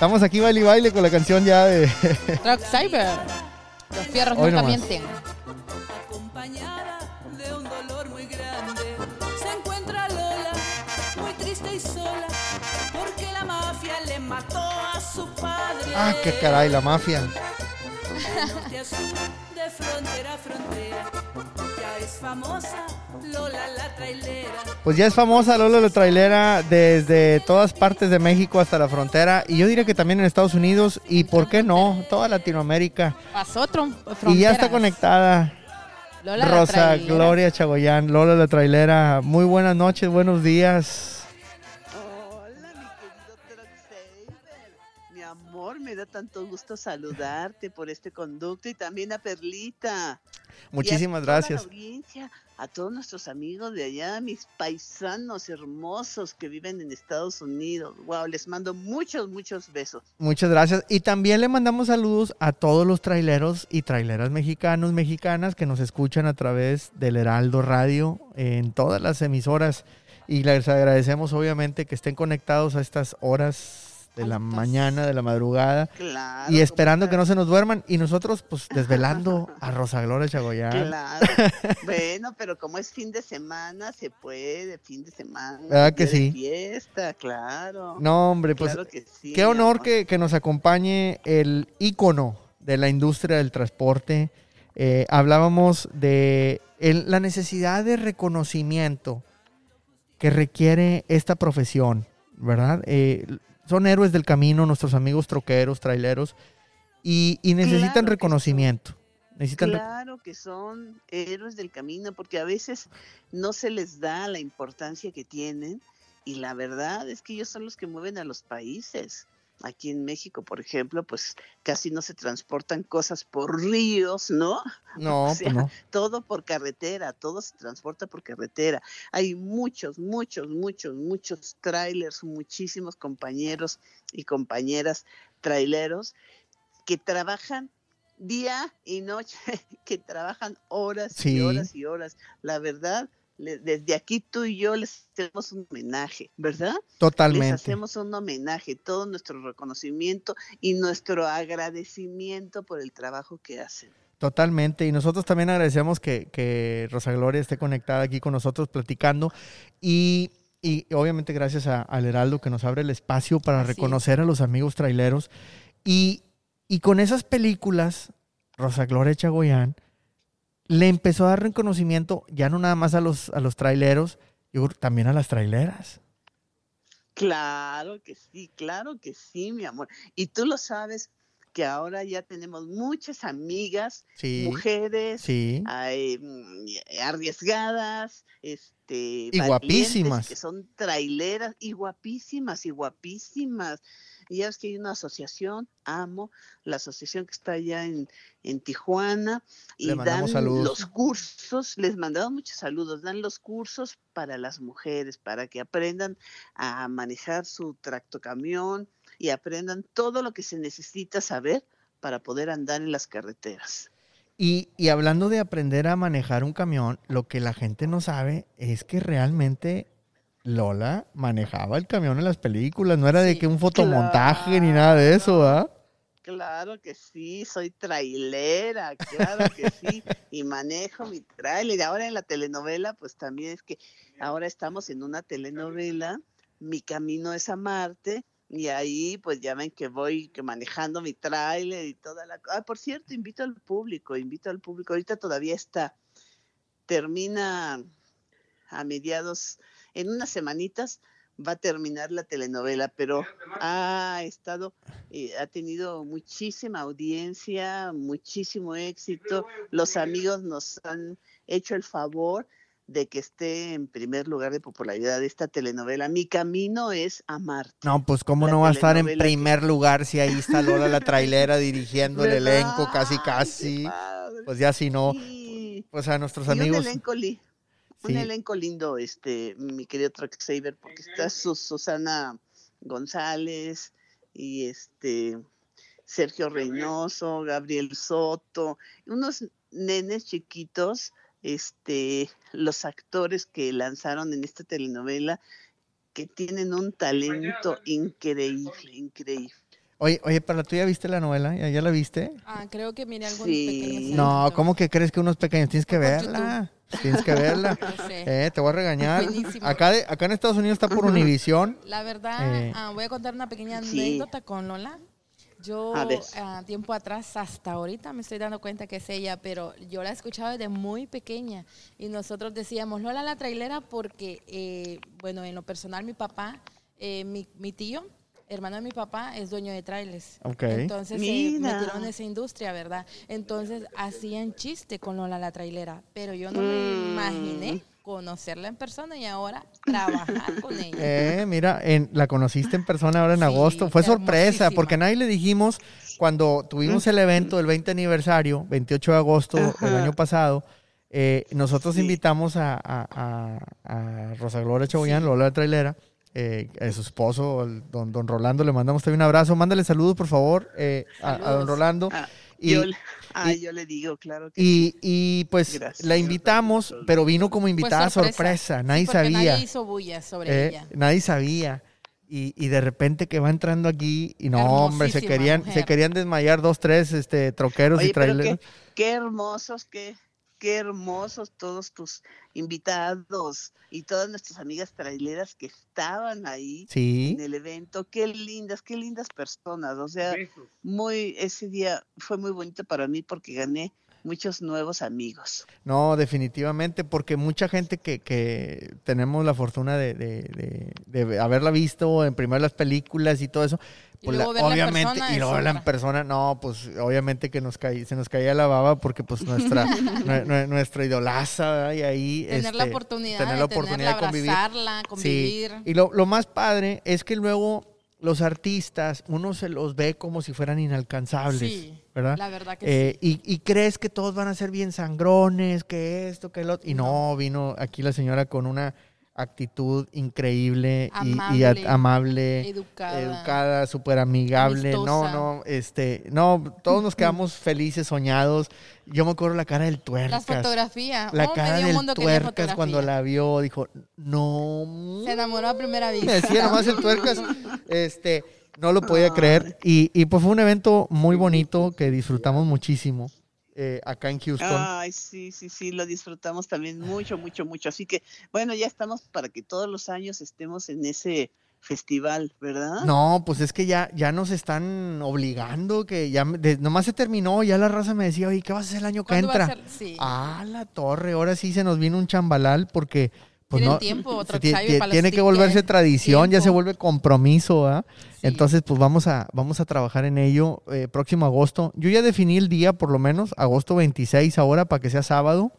Estamos aquí baile y baile con la canción ya de. Truck Cyber. Los fierros Hoy nunca nomás. mienten. acompañada de un dolor muy grande. Se encuentra Lola, muy triste y sola, porque la mafia le mató a su padre. ah, qué caray, la mafia. Pues ya es famosa Lola la trailera desde todas partes de México hasta la frontera. Y yo diría que también en Estados Unidos. Y por qué no, toda Latinoamérica. Pasó Y ya está conectada Lola la Rosa. Gloria Chagoyán, Lola la trailera. Muy buenas noches, buenos días. Me da tanto gusto saludarte por este conducto y también a Perlita. Y a Muchísimas toda la gracias. audiencia, a todos nuestros amigos de allá, mis paisanos hermosos que viven en Estados Unidos. Wow, les mando muchos, muchos besos. Muchas gracias. Y también le mandamos saludos a todos los traileros y traileras mexicanos, mexicanas que nos escuchan a través del Heraldo Radio en todas las emisoras. Y les agradecemos obviamente que estén conectados a estas horas de la mañana, de la madrugada. Claro. Y esperando que no se nos duerman. Y nosotros, pues, desvelando a Rosa Gloria Chagoyán. Claro. bueno, pero como es fin de semana, se puede, fin de semana. ¿Verdad que sí? Fiesta, claro. No, hombre, pues, claro que sí. Qué honor que, que nos acompañe el ícono de la industria del transporte. Eh, hablábamos de el- la necesidad de reconocimiento que requiere esta profesión, ¿verdad? Eh, son héroes del camino nuestros amigos troqueros, traileros, y, y necesitan Claro reconocimiento. Necesitan rec- Claro que son héroes del camino, porque a veces no se les da la importancia que tienen y la verdad es que ellos son los que mueven a los países. Aquí en México, por ejemplo, pues casi no se transportan cosas por ríos, ¿no? No, o pues sea, no. Todo por carretera, todo se transporta por carretera. Hay muchos, muchos, muchos, muchos trailers, muchísimos compañeros y compañeras traileros que trabajan día y noche, que trabajan horas Sí. y horas y horas. La verdad, le- desde aquí tú y yo les hacemos un homenaje, ¿verdad? Les Totalmente. hacemos un homenaje, todo nuestro reconocimiento y nuestro agradecimiento por el trabajo que hacen. Totalmente. Y nosotros también agradecemos que, que Rosa Gloria esté conectada aquí con nosotros platicando. Y, y obviamente gracias a- al Heraldo que nos abre el espacio para Así es. reconocer a los amigos traileros. Y, y con esas películas, Rosa Gloria Chagoyán le empezó a dar reconocimiento ya no nada más a los, a los traileros, yo también a las traileras. Claro que sí, claro que sí, mi amor. Y tú lo sabes que ahora ya tenemos muchas amigas, Sí. mujeres, Sí. ay, mm, arriesgadas, este, Y guapísimas. que son traileras y guapísimas y guapísimas. Y ya ves que hay una asociación, amo, la asociación que está allá en, en Tijuana, y dan saludos. los cursos, les mandamos muchos saludos, dan los cursos para las mujeres, para que aprendan a manejar su tractocamión y aprendan todo lo que se necesita saber para poder andar en las carreteras. Y, y hablando de aprender a manejar un camión, lo que la gente no sabe es que realmente Lola manejaba el camión en las películas. No era de que un fotomontaje ni nada de eso, ¿ah? Claro que sí, soy trailera, claro que sí, y manejo mi trailer. Ahora en la telenovela, pues también es que ahora estamos en una telenovela, Mi Camino es a Marte, y ahí pues ya ven que voy que manejando mi tráiler y toda la cosa. Ah, por cierto, invito al público, invito al público, ahorita todavía está, termina a mediados, en unas semanitas va a terminar la telenovela, pero ha estado, eh, ha tenido muchísima audiencia, muchísimo éxito. Los amigos nos han hecho el favor de que esté en primer lugar de popularidad esta telenovela. Mi camino es amarte. No, pues cómo La no va a estar en que- primer lugar si ahí está Lola la trailera dirigiendo el elenco casi casi. Pues ya si no, Sí. pues a nuestros Y amigos. un elenco, li- un elenco lindo, este, mi querido Truck Saver, porque está Su- Susana González y este Sergio Reynoso, Gabriel Soto, unos nenes chiquitos, este, los actores que lanzaron en esta telenovela que tienen un talento increíble, increíble. Oye, oye, para tú ya viste la novela, ¿ya, ya la viste? Ah, creo que miré algún Sí. pequeño No. ¿cómo que crees que unos pequeños? Tienes que verla. Tienes que verla. No sé. Eh, te voy a regañar. Buenísimo. Acá, de- acá en Estados Unidos está por Univisión. La verdad, Eh. ah, voy a contar una pequeña Sí. anécdota con Lola. Yo, A ah, tiempo atrás, hasta ahorita me estoy dando cuenta que es ella, pero yo la he escuchado desde muy pequeña. Y nosotros decíamos, Lola la trailera, porque, eh, bueno, en lo personal, mi papá, eh, mi, mi tío, hermano de mi papá, es dueño de trailers. Ok. Entonces se Mira. metieron en esa industria, ¿verdad? Entonces hacían chiste con Lola la trailera, pero yo no me Mm. imaginé conocerla en persona y ahora trabajar con ella. Eh, mira, en, la conociste en persona ahora en Sí, agosto. Fue sorpresa, porque nadie le dijimos cuando tuvimos el evento del 20 aniversario, 28 de agosto del año pasado. eh, nosotros Sí. invitamos a, a, a- a Rosa Gloria Sí. Lola la trailera, eh, a su esposo, el don, don Rolando, le mandamos también un abrazo. Mándale saludos, por favor, eh, a, a don. Rolando. Ah, Y- yo, le- ah, y- yo le digo, claro que sí. Y, y, pues Gracias. la invitamos, pero vino como invitada sorpresa. Nadie sabía. Nadie hizo bulla sobre Eh, ella. nadie sabía. Y, y de repente que va entrando aquí y no, hombre, se querían, se querían desmayar dos, tres este, troqueros y Oye, traileros. qué, qué hermosos, qué, qué hermosos todos tus invitados y todas nuestras amigas traileras que estaban ahí Sí, en el evento. Qué lindas, qué lindas personas. O sea, muy, ese día fue muy bonito para mí porque gané muchos nuevos amigos. no, definitivamente, porque mucha gente que, que tenemos la fortuna de, de- de- de haberla visto en primero las películas y todo eso, Y pues luego la- obviamente, persona y luego verla en persona, no, pues obviamente que nos caí, se nos caía la baba porque pues nuestra, nue- nue- nuestra idolaza, ¿verdad? y ahí Tener la este, oportunidad tener de la oportunidad tenerla, de convivir. abrazarla, convivir. Sí, y lo, lo más padre es que luego los artistas, uno se los ve como si fueran inalcanzables, Sí, ¿verdad? La verdad que Eh, sí. y, y crees que todos van a ser bien sangrones, que esto, que lo otro. Y no, vino aquí la señora con una actitud increíble y- y, a- Amable, amable, Educada. educada, súper amigable. No, Amistosa. no, este, no, todos nos quedamos felices, soñados. Yo me acuerdo la cara del tuercas. La oh, cara medio del mundo tuercas cuando fotografía. la vio, dijo, no. Se enamoró a primera vista. Me decía nomás el tuercas. Este, no lo podía creer. Y, y pues fue un evento muy bonito que disfrutamos muchísimo eh, acá en Houston. Ay, sí, sí, sí, lo disfrutamos también mucho, mucho, mucho. Así que, bueno, ya estamos para que todos los años estemos en ese festival, ¿verdad? No, pues es que ya, ya nos están obligando, que ya me- de- nomás se terminó, ya la raza me decía, oye, ¿qué vas a hacer el año que ¿Cuándo va a entra? ser? Sí. Ah, la torre, ahora sí se nos vino un chambalal porque pues no, tiempo, se para tiene que volverse tradición, ya se vuelve compromiso, ¿ah? Sí. Entonces, pues vamos a, vamos a trabajar en ello eh, próximo agosto. Yo ya definí el día, por lo menos, agosto 26 ahora, para que sea sábado,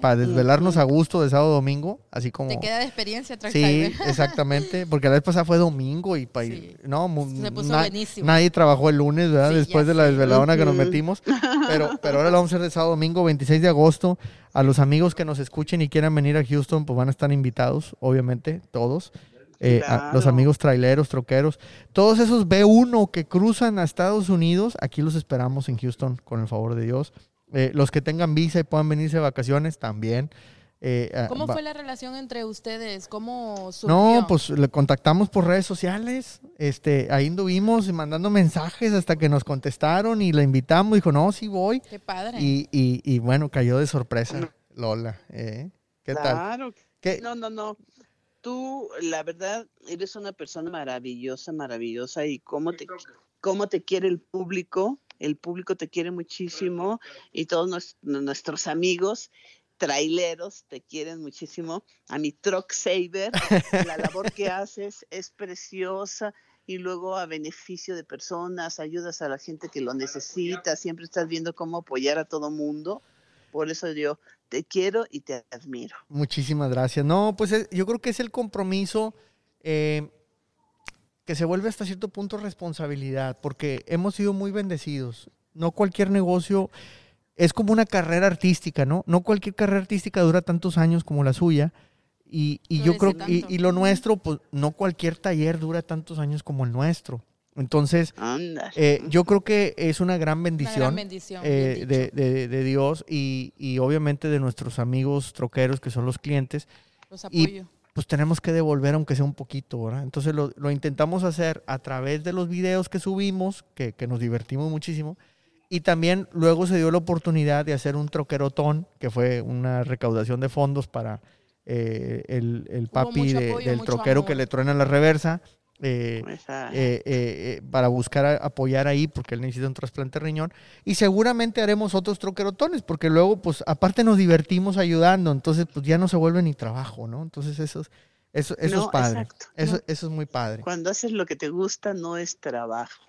Para desvelarnos a gusto de sábado domingo, así como... Te queda de experiencia, Truck Sí, exactamente, porque la vez pasada fue domingo y pa- Sí. no, mu- Se puso na- buenísimo. nadie trabajó el lunes, ¿verdad? Sí, Después de la desveladona que nos metimos, pero, pero ahora lo vamos a hacer de sábado domingo, 26 de agosto. A los amigos que nos escuchen y quieran venir a Houston, pues van a estar invitados, obviamente, todos. Eh, a- los amigos traileros, troqueros, todos esos B1 que cruzan a Estados Unidos, aquí los esperamos en Houston, con el favor de Dios. Eh, los que tengan visa y puedan venirse de vacaciones, también. Eh, ah, ¿Cómo va- fue la relación entre ustedes? ¿Cómo surgió? no, pues le contactamos por redes sociales. Este, ahí anduvimos mandando mensajes hasta que nos contestaron y la invitamos. Dijo, no, sí voy. Qué padre. Y, y, y bueno, cayó de sorpresa, Lola. ¿eh? ¿Qué tal? claro. ¿Qué? No, no, no. Tú, la verdad, eres una persona maravillosa, maravillosa. Y cómo te, cómo te quiere el público. El público te quiere muchísimo. Y todos nues- nuestros amigos traileros te quieren muchísimo. A mi Truck Saver, la labor que haces es preciosa. Y luego a beneficio de personas, ayudas a la gente que lo necesita. Siempre estás viendo cómo apoyar a todo mundo. Por eso yo te quiero y te admiro. Muchísimas gracias. No, pues es- yo creo que es el compromiso eh, que se vuelve hasta cierto punto responsabilidad, porque hemos sido muy bendecidos. No cualquier negocio es como una carrera artística, ¿no? No cualquier carrera artística dura tantos años como la suya. Y, y yo creo ser y, lo nuestro, pues no cualquier taller dura tantos años como el nuestro. Entonces, eh, yo creo que es una gran Una bendición gran bendición. eh, de, de- de Dios y, y obviamente de nuestros amigos troqueros que son los clientes. Los y- apoyo. Pues tenemos que devolver aunque sea un poquito, ¿verdad? Entonces lo, lo intentamos hacer a través de los videos que subimos, que, que, nos divertimos muchísimo, y también luego se dio la oportunidad de hacer un troquerotón, que fue una recaudación de fondos para eh, el, el, papi de, apoyo, del troquero amor. que le truena la reversa. Eh, eh, eh, para buscar a, apoyar ahí porque él necesita un trasplante de riñón. Y seguramente haremos otros troquerotones porque luego pues aparte nos divertimos ayudando entonces pues ya no se vuelve ni trabajo no entonces eso es eso, eso no, es padre. exacto, eso, no. eso es muy padre. Cuando haces lo que te gusta no es trabajo.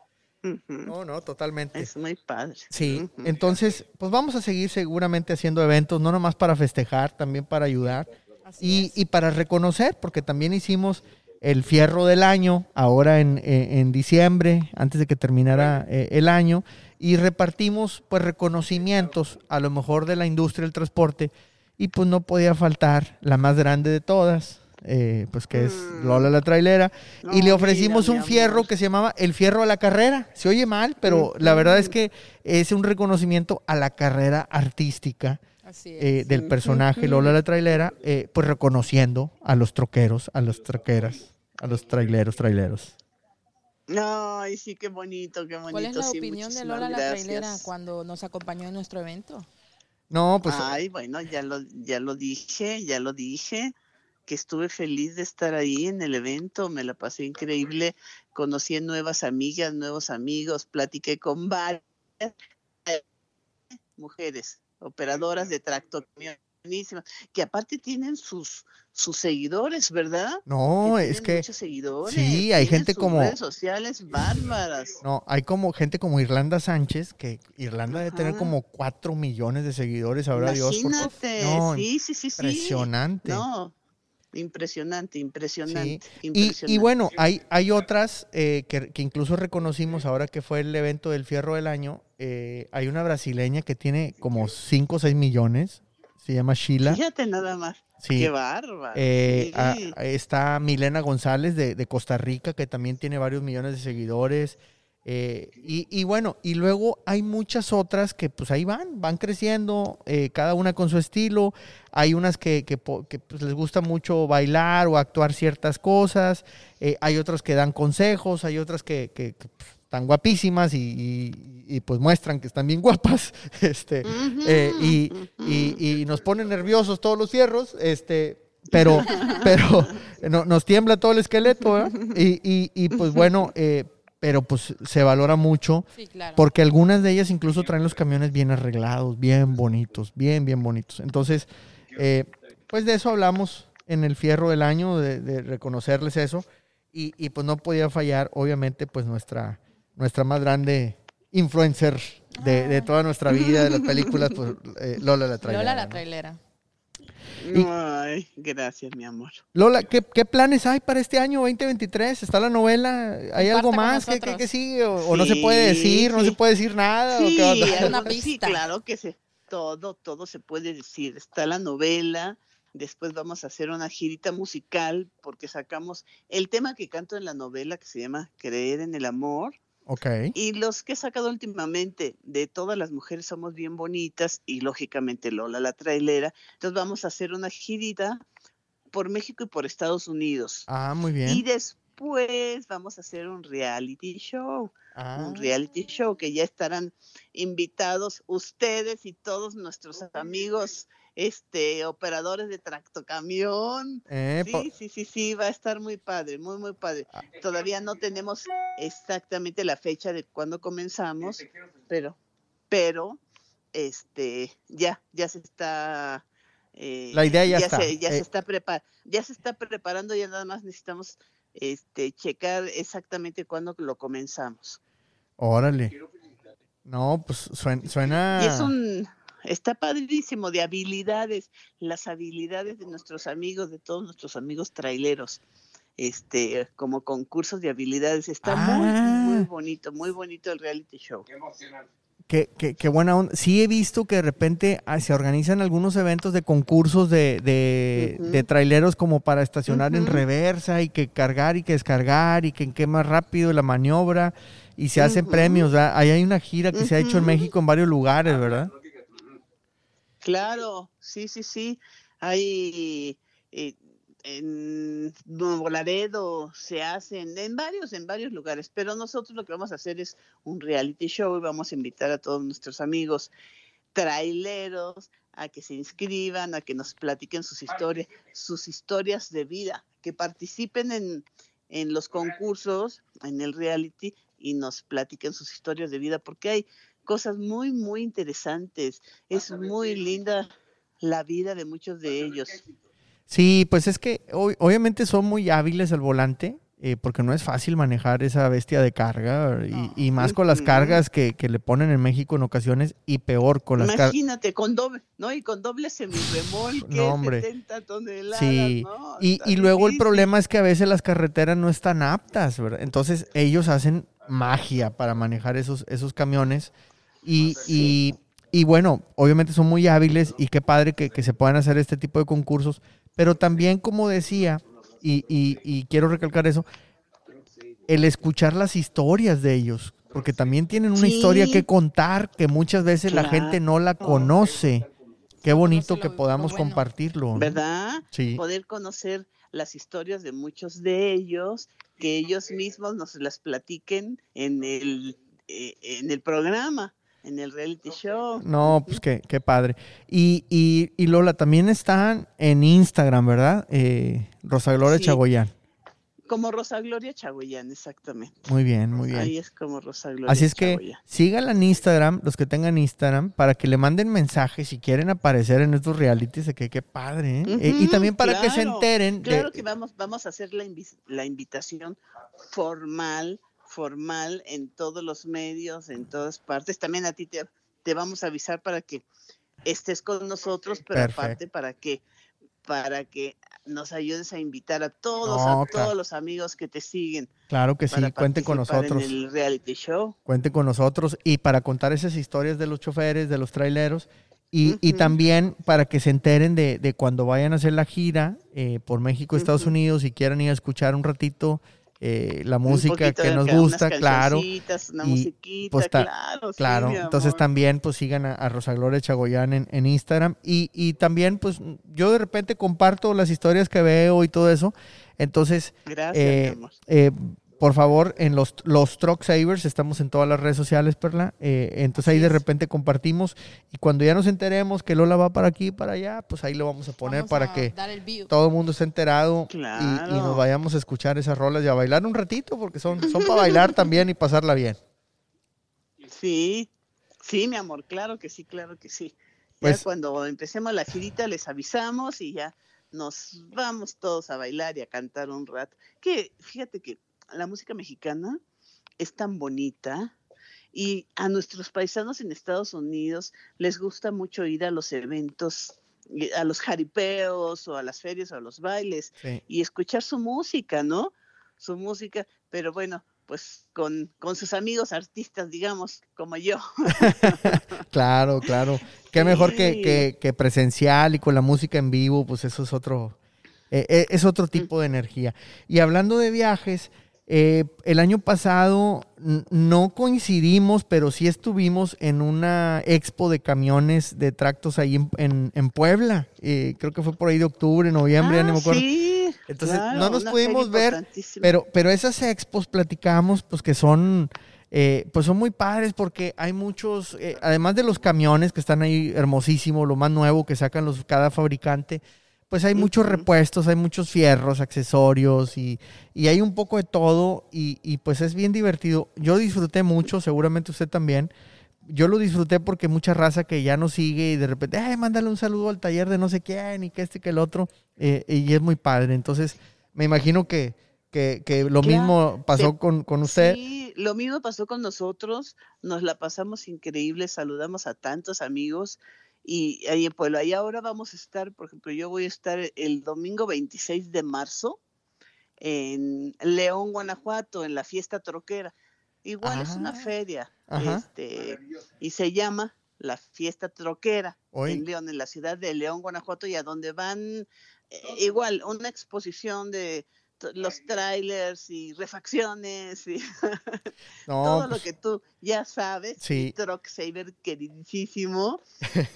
No no totalmente. Es muy padre. Sí entonces pues vamos a seguir seguramente haciendo eventos no nomás para festejar también para ayudar y, y para reconocer porque también hicimos el fierro del año, ahora en, en, en diciembre, antes de que terminara eh, el año, y repartimos pues reconocimientos a lo mejor de la industria del transporte, y pues no podía faltar la más grande de todas, eh, pues que es Lola la trailera, no, y le ofrecimos mira, un fierro que se llamaba el fierro a la carrera. Se oye mal, pero la verdad es que es un reconocimiento a la carrera artística. Eh, del personaje Lola la trailera, eh, pues reconociendo a los troqueros, a las troqueras, a los traileros, traileros. Ay, sí, qué bonito, qué bonito. ¿Cuál es la sí, opinión de Lola la trailera cuando nos acompañó en nuestro evento? No, pues. Ay, bueno, ya lo, ya lo dije, ya lo dije, que estuve feliz de estar ahí en el evento, me la pasé increíble, conocí nuevas amigas, nuevos amigos, platiqué con varias mujeres operadoras de tractocamionísimas, que aparte tienen sus sus seguidores, ¿verdad? No, que es que muchos seguidores. Sí, hay gente sus como redes sociales bárbaras. No, hay como gente como Irlanda Sánchez, que Irlanda Ajá. debe tener como cuatro millones de seguidores, ahora Dios. Imagínate, no, sí, sí, sí, sí. Impresionante. No, impresionante, impresionante. Sí. impresionante. Y, y, bueno, hay, hay otras eh, que, que, incluso reconocimos ahora que fue el evento del Fierro del Año. Eh, hay una brasileña que tiene como 5 o 6 millones. Se llama Sheila. Fíjate nada más. Sí. Qué bárbaro. Eh, sí. está Milena González de, de, Costa Rica, que también tiene varios millones de seguidores. Eh, y, y, bueno, y luego hay muchas otras que pues ahí van, van creciendo, eh, cada una con su estilo. Hay unas que, que, que pues, les gusta mucho bailar o actuar ciertas cosas. Eh, hay otras que dan consejos, hay otras que, que pues, están guapísimas y, y, y, pues muestran que están bien guapas. Este, uh -huh, y, nos ponen nerviosos todos los fierros. Este, pero, pero no, nos tiembla todo el esqueleto. Y, y, pues bueno, eh, pero pues se valora mucho sí, claro. porque algunas de ellas incluso traen los camiones bien arreglados, bien bonitos, bien, bien bonitos. Entonces, eh, pues de eso hablamos en el fierro del año, de, de reconocerles eso. Y, y, pues no podía fallar, obviamente, pues nuestra, nuestra más grande influencer de, de toda nuestra vida, de las películas, pues eh, Lola la trailera. Lola la trailera. ¿no? Y, Ay, gracias, mi amor. Lola, ¿qué, ¿qué, planes hay para este año 2023? ¿Está la novela? ¿Hay algo más que, que, que, sigue? ¿O, sí, ¿O, no se puede decir? ¿No se puede decir nada? Sí, ¿o qué onda? sí claro que se, todo, todo se puede decir. Está la novela, después vamos a hacer una girita musical porque sacamos el tema que canto en la novela que se llama Creer en el Amor Okay. Y los que he sacado últimamente, de todas las mujeres somos bien bonitas y lógicamente Lola la trailera. Entonces vamos a hacer una girita por México y por Estados Unidos. Ah, muy bien. Y después vamos a hacer un reality show. Ah. Un reality show que ya estarán invitados ustedes y todos nuestros amigos este operadores de tractocamión. Eh, sí, sí, sí, sí, va a estar muy padre, muy, muy padre. Ah. Todavía no tenemos exactamente la fecha de cuándo comenzamos, pero, pero, este, ya, ya se está. Eh, la idea ya, ya está. Se, ya eh. se está prepar, ya se está preparando, ya nada más necesitamos este checar exactamente cuándo lo comenzamos. Órale. No, pues suena. suena... Y es un está padrísimo de habilidades, las habilidades de nuestros amigos, de todos nuestros amigos traileros, este, como concursos de habilidades. Está ah. muy, muy bonito, muy bonito el reality show. Qué emocionante. Qué, qué, qué, buena onda. Sí he visto que de repente ah, se organizan algunos eventos de concursos de, de, uh -huh. de traileros como para estacionar uh -huh. en reversa y que cargar y que descargar y que en qué más rápido la maniobra y se hacen uh -huh. premios. ¿verdad? Ahí hay una gira que se ha hecho en México en varios lugares, ¿verdad? Claro, sí, sí, sí. Hay, eh, en Nuevo Laredo, se hacen en varios, en varios lugares, pero nosotros lo que vamos a hacer es un reality show y vamos a invitar a todos nuestros amigos traileros a que se inscriban, a que nos platiquen sus historias, sus historias de vida, que participen en, en los concursos, en el reality y nos platiquen sus historias de vida, porque hay cosas muy, muy interesantes. Es muy linda la vida de muchos de ellos. Sí, pues es que obviamente son muy hábiles al volante, eh, porque no es fácil manejar esa bestia de carga y, más con las cargas que, le ponen en México en ocasiones y peor con las cargas. Imagínate, con doble, ¿no? Y con doble semirremolque, no, hombre. 70 toneladas, Sí, y, y luego el problema es que a veces las carreteras no están aptas, ¿verdad? Entonces ellos hacen magia para manejar esos, esos camiones y, y, y bueno, obviamente son muy hábiles y qué padre que, que se puedan hacer este tipo de concursos, pero también como decía y, quiero recalcar eso, el escuchar las historias de ellos, porque también tienen una historia que contar que muchas veces la gente no la conoce. Qué bonito que podamos compartirlo. ¿Verdad? Sí. Poder conocer las historias de muchos de ellos, que ellos mismos nos las platiquen en el, eh, en el programa en el reality show. No, pues qué, qué padre. Y, y, y, Lola, también están en Instagram, ¿verdad? Eh, Rosa Gloria Chagoyán. Como Rosa Gloria Chagoyán, exactamente. Muy bien, muy bien. Ahí es como Rosa Gloria Así es que síganla en Instagram, los que tengan Instagram, para que le manden mensajes si quieren aparecer en estos realities, de que qué padre, ¿eh? Eh, y también para que se enteren. Claro que vamos, vamos a hacer la, la invitación formal formal en todos los medios, en todas partes. También a ti te, te vamos a avisar para que estés con nosotros, pero aparte para que para que nos ayudes a invitar a todos, a todos los amigos que te siguen. Claro que sí, cuente con nosotros. En el reality show. Cuente con nosotros y para contar esas historias de los choferes, de los traileros. Y, y también para que se enteren de, de, cuando vayan a hacer la gira eh, por México, Estados Unidos y quieran ir a escuchar un ratito eh, la música que nos gusta, claro. y pues, claro, claro. entonces también pues sigan a, Rosa Gloria Chagoyán en, Instagram y, y, también pues yo de repente comparto las historias que veo y todo eso. Entonces, Gracias, eh, eh por favor, en los, los Truck Savers, estamos en todas las redes sociales, Perla. Eh, entonces ahí de repente compartimos y cuando ya nos enteremos que Lola va para aquí y para allá, pues ahí lo vamos a poner para que todo el mundo esté enterado y, nos vayamos a escuchar esas rolas y a bailar un ratito, porque son, son para bailar también y pasarla bien. Sí, sí, mi amor, claro que sí, claro que sí. Ya pues cuando empecemos la girita les avisamos y ya nos vamos todos a bailar y a cantar un rato. Que fíjate que la música mexicana es tan bonita y a nuestros paisanos en Estados Unidos les gusta mucho ir a los eventos, a los jaripeos o a las ferias o a los bailes y escuchar su música, ¿no? Su música, pero bueno, pues con, con sus amigos artistas, digamos, como yo. claro, claro. Qué mejor que, que, presencial y con la música en vivo, pues eso es otro, eh, eh, es otro tipo de energía. Y hablando de viajes, eh, el año pasado no coincidimos, pero sí estuvimos en una expo de camiones de tractos ahí en, en, Puebla. Eh, creo que fue por ahí de octubre, noviembre, ya no me acuerdo. Sí, Entonces no nos pudimos ver, pero, pero esas expos platicamos, pues que son, eh, pues son muy padres porque hay muchos, además de los camiones que están ahí hermosísimos, lo más nuevo que sacan los, cada fabricante pues hay muchos repuestos, hay muchos fierros, accesorios y, hay un poco de todo y, pues es bien divertido. Yo disfruté mucho, seguramente usted también. Yo lo disfruté porque mucha raza que ya no sigue y de repente, ay, mándale un saludo al taller de no sé quién y que este que el otro. Eh, y es muy padre. Entonces, me imagino que, que, lo mismo pasó con, con usted. Sí, lo mismo pasó con nosotros. Nos la pasamos increíble, saludamos a tantos amigos y ahí en Puebla. Y ahora vamos a estar, por ejemplo, yo voy a estar el domingo 26 de marzo en León, Guanajuato, en la fiesta troquera. Igual es una ah, feria, este, y se llama la fiesta troquera en León, en la ciudad de León, Guanajuato, y a donde van eh, igual una exposición de, los trailers y refacciones y No, todo pues, lo que tú ya sabes. Sí. Truck Saver queridísimo.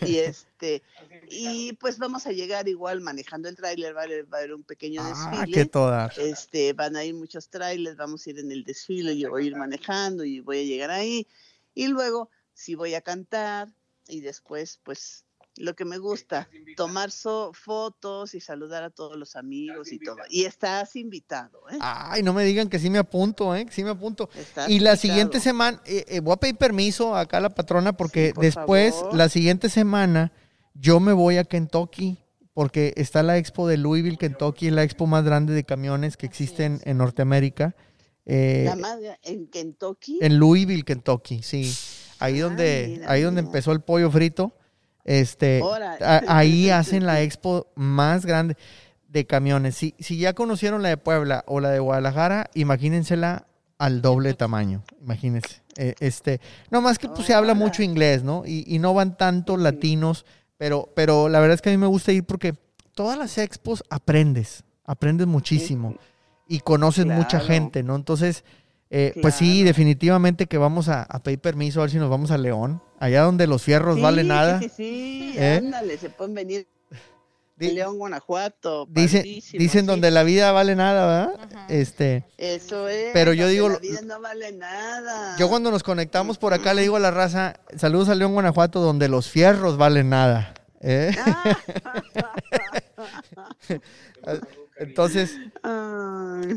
y este y pues vamos a llegar igual manejando el trailer, va a haber, va a haber un pequeño ah, desfile. toda. Este, van a ir muchos trailers, vamos a ir en el desfile, yo voy a ir manejando y voy a llegar ahí. Y luego, si voy a cantar y después, pues, lo que me gusta, tomar so- fotos y saludar a todos los amigos y todo. Y estás invitado, ¿eh? Ay, no me digan que sí me apunto, ¿eh? Que sí me apunto. Estás Y la invitado. siguiente semana, eh, eh, voy a pedir permiso acá a la patrona porque Sí, por después, favor. la siguiente semana, yo me voy a Kentucky porque está la expo de Louisville, Kentucky, la expo más grande de camiones que existe en, Norteamérica. Eh, La madre en Kentucky. en Louisville, Kentucky, sí. Ahí donde, mira, ahí donde empezó el pollo frito. Este, a- ahí hacen la expo más grande de camiones. Si, si ya conocieron la de Puebla o la de Guadalajara, imagínensela al doble tamaño. Imagínense. Eh, este, no más que pues, se habla mucho inglés, ¿no? Y, y no van tantos latinos, pero, pero la verdad es que a mí me gusta ir porque todas las expos aprendes, aprendes muchísimo y conoces mucha gente, ¿no? Entonces, eh, pues sí, definitivamente que vamos a, a pedir permiso a ver si nos vamos a León, allá donde los fierros Sí, valen sí, nada. Sí, sí, ¿Eh? ándale, se pueden venir de León, Guanajuato. Dicen, dicen sí. donde la vida vale nada, ¿verdad? Ajá. Este, Eso es. Pero yo donde digo La vida no vale nada. yo cuando nos conectamos por acá le digo a la raza, saludos a León, Guanajuato, donde los fierros valen nada. ¿eh? Entonces,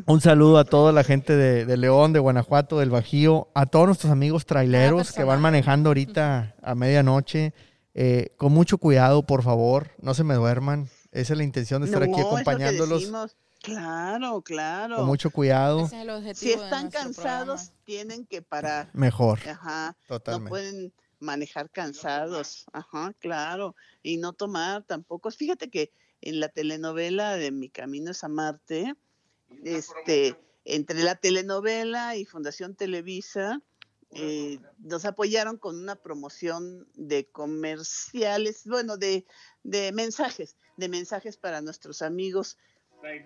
un saludo a toda la gente de, de León, de Guanajuato, del Bajío, a todos nuestros amigos traileros que van manejando ahorita a medianoche. Eh, con mucho cuidado, por favor, no se me duerman. Esa es la intención de estar no, aquí es lo que acompañándolos. Claro, claro. con mucho cuidado. Ese es el objetivo si están cansados, programa. tienen que parar. Mejor, Ajá. No totalmente. pueden manejar cansados. Ajá, claro. Y no tomar tampoco. Fíjate que en la telenovela de Mi Camino es a Marte, este, entre la telenovela y Fundación Televisa, eh, nos apoyaron con una promoción de comerciales, bueno, de, de mensajes, de mensajes para nuestros amigos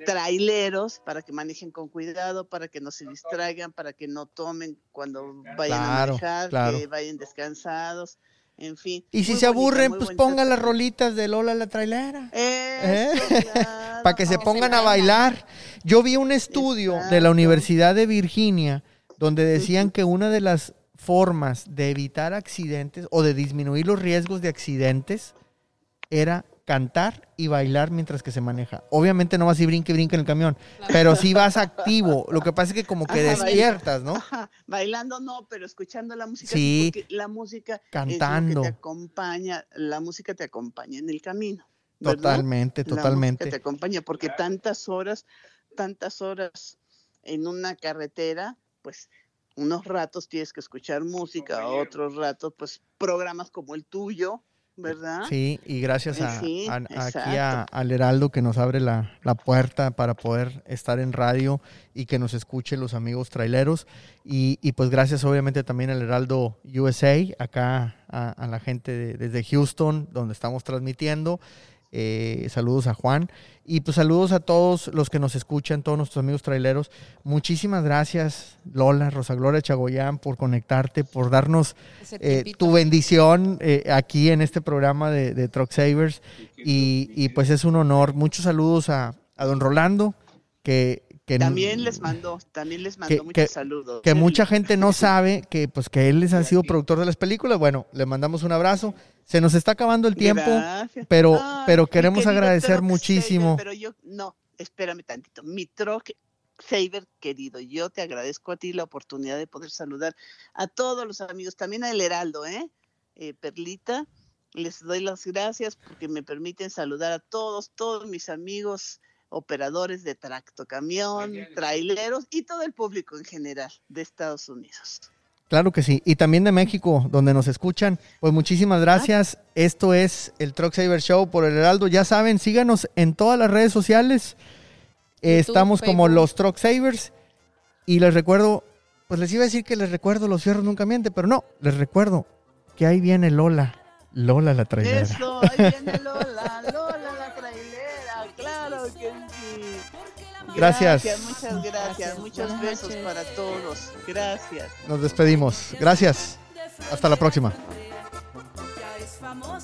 traileros, para que manejen con cuidado, para que no se distraigan, para que no tomen cuando vayan Claro, a manejar, claro. que vayan descansados, en fin. Y si se bonita, aburren, pues pongan las rolitas de Lola la trailera. Claro. Para que se pongan a bailar. Yo vi un estudio de la. Universidad de Virginia donde decían que una de las formas de evitar accidentes o de disminuir los riesgos de accidentes era cantar y bailar mientras que se maneja. Obviamente no vas y brinque brinque en el camión, Claro. pero sí vas activo. Lo que pasa es que como que Ajá, despiertas, ¿no? Ajá, bailando no, pero escuchando la música. Sí. porque la música Cantando. es lo que te acompaña, la música te acompaña en el camino. ¿verdad? Totalmente, La música totalmente. te acompaña porque tantas horas, tantas horas en una carretera, pues unos ratos tienes que escuchar música, otros ratos pues programas como el tuyo, ¿verdad? Sí, y gracias a, Sí, a- aquí a- al Heraldo que nos abre la, la puerta para poder estar en radio y que nos escuchen los amigos traileros. Y, y pues gracias obviamente también al Heraldo USA, acá a, a la gente de- desde Houston, donde estamos transmitiendo. Eh, saludos a Juan y pues saludos a todos los que nos escuchan, todos nuestros amigos traileros. Muchísimas gracias Lola, Rosa Gloria Chagoyán por conectarte, por darnos eh, tu bendición eh, aquí en este programa de, de Truck Savers. Y, y, pues es un honor. Muchos saludos a, a don Rolando, que, que, También les mandó, también les mandó que- muchos que- saludos. que mucha gente no sabe que pues que él les ha sido productor de las películas. Bueno, le mandamos un abrazo. Se nos está acabando el tiempo, Gracias. pero, Ay, pero queremos agradecer muchísimo. Pero yo, no, espérame tantito. Mi Truck Saver querido, yo te agradezco a ti la oportunidad de poder saludar a todos los amigos, también a El Heraldo, ¿eh? Eh, Perlita, les doy las gracias porque me permiten saludar a todos, todos mis amigos operadores de tractocamión, traileros y todo el público en general de Estados Unidos. Claro que sí. Y también de México, donde nos escuchan. Pues muchísimas gracias. Esto es el Truck Saver Show por el Heraldo. Ya saben, síganos en todas las redes sociales. YouTube, Estamos como Facebook. los Truck Savers. Y les recuerdo, pues les iba a decir que les recuerdo los fierros nunca mienten, pero no, les recuerdo que ahí viene Lola. Lola la trailera. Eso, ahí viene Lola, Lola sí. Gracias. Muchas gracias. Gracias. Muchos Buenas besos noches. para todos. Gracias. Nos despedimos. Gracias. Hasta la próxima. Ya es famosa